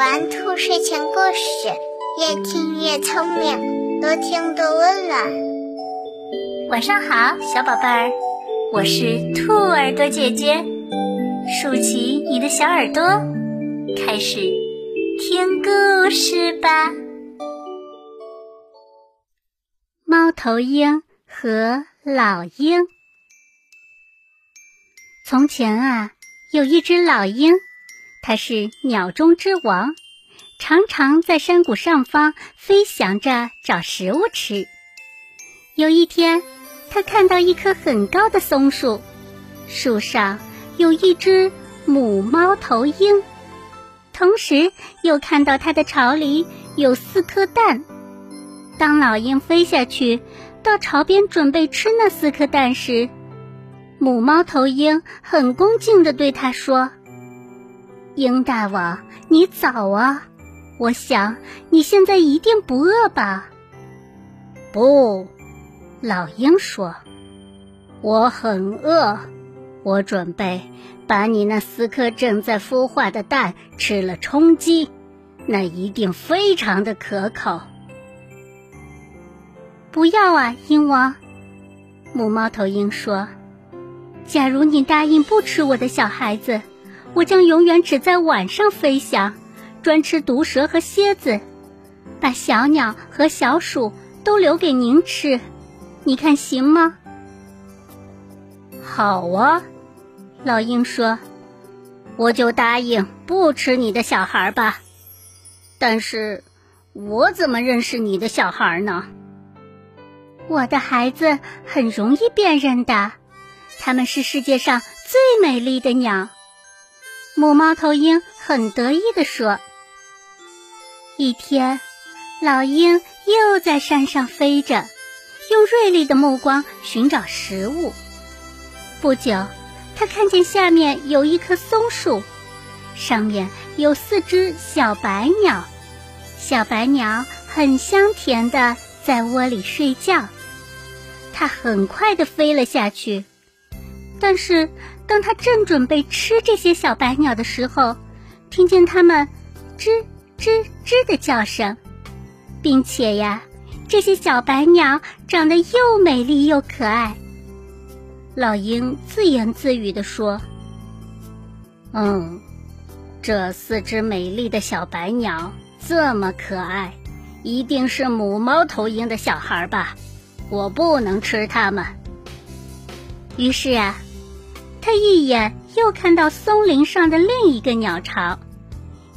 玩兔睡前故事，越听越聪明，多听多温暖。晚上好，小宝贝儿，我是兔耳朵姐姐，竖起你的小耳朵，开始听故事吧。猫头鹰和老鹰。从前啊，有一只老鹰。它是鸟中之王，常常在山谷上方飞翔着找食物吃。有一天，他看到一棵很高的松树，树上有一只母猫头鹰，同时又看到它的巢里有四颗蛋。当老鹰飞下去到巢边准备吃那四颗蛋时，母猫头鹰很恭敬地对它说。鹰大王，你早啊！我想你现在一定不饿吧？不，老鹰说：“我很饿，我准备把你那四颗正在孵化的蛋吃了充饥，那一定非常的可口。”不要啊，鹰王！母猫头鹰说：“假如你答应不吃我的小孩子。”我将永远只在晚上飞翔，专吃毒蛇和蝎子，把小鸟和小鼠都留给您吃，你看行吗？好啊，老鹰说：“我就答应不吃你的小孩吧。但是，我怎么认识你的小孩呢？我的孩子很容易辨认的，他们是世界上最美丽的鸟。”母猫头鹰很得意地说：“一天，老鹰又在山上飞着，用锐利的目光寻找食物。不久，它看见下面有一棵松树，上面有四只小白鸟。小白鸟很香甜的在窝里睡觉。它很快的飞了下去，但是。”当他正准备吃这些小白鸟的时候，听见它们吱吱吱的叫声，并且呀，这些小白鸟长得又美丽又可爱。老鹰自言自语地说：“嗯，这四只美丽的小白鸟这么可爱，一定是母猫头鹰的小孩吧？我不能吃它们。”于是啊。他一眼又看到松林上的另一个鸟巢，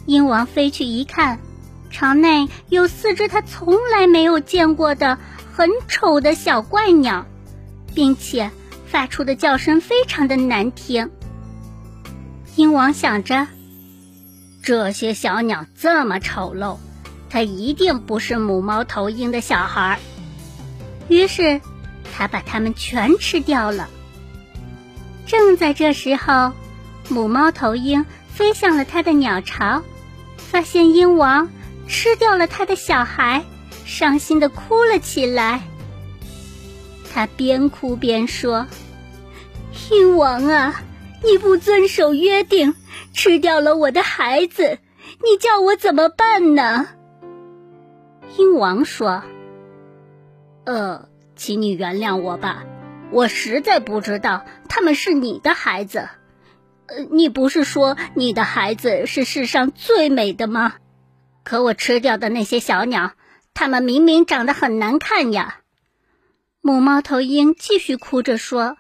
鹰王飞去一看，巢内有四只他从来没有见过的很丑的小怪鸟，并且发出的叫声非常的难听。鹰王想着，这些小鸟这么丑陋，它一定不是母猫头鹰的小孩，于是他把它们全吃掉了。正在这时候，母猫头鹰飞向了它的鸟巢，发现鹰王吃掉了它的小孩，伤心的哭了起来。他边哭边说：“鹰王啊，你不遵守约定，吃掉了我的孩子，你叫我怎么办呢？”鹰王说：“呃，请你原谅我吧。”我实在不知道他们是你的孩子，呃，你不是说你的孩子是世上最美的吗？可我吃掉的那些小鸟，它们明明长得很难看呀。母猫头鹰继续哭着说：“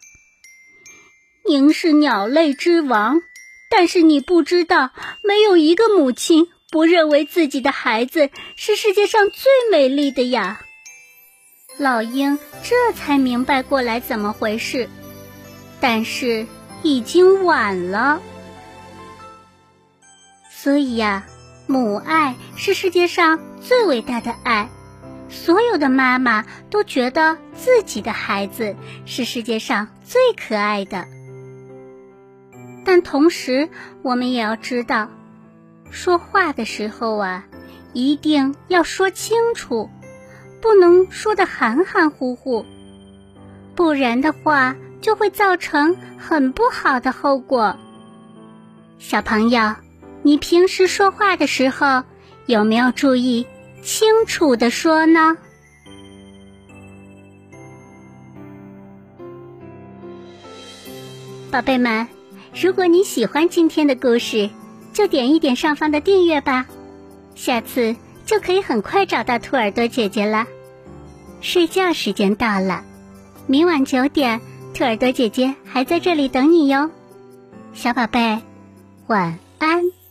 您是鸟类之王，但是你不知道，没有一个母亲不认为自己的孩子是世界上最美丽的呀。”老鹰这才明白过来怎么回事，但是已经晚了。所以呀，母爱是世界上最伟大的爱，所有的妈妈都觉得自己的孩子是世界上最可爱的。但同时，我们也要知道，说话的时候啊，一定要说清楚。不能说的含含糊糊，不然的话就会造成很不好的后果。小朋友，你平时说话的时候有没有注意清楚的说呢？宝贝们，如果你喜欢今天的故事，就点一点上方的订阅吧，下次就可以很快找到兔耳朵姐姐了。睡觉时间到了，明晚九点，兔耳朵姐姐还在这里等你哟，小宝贝，晚安。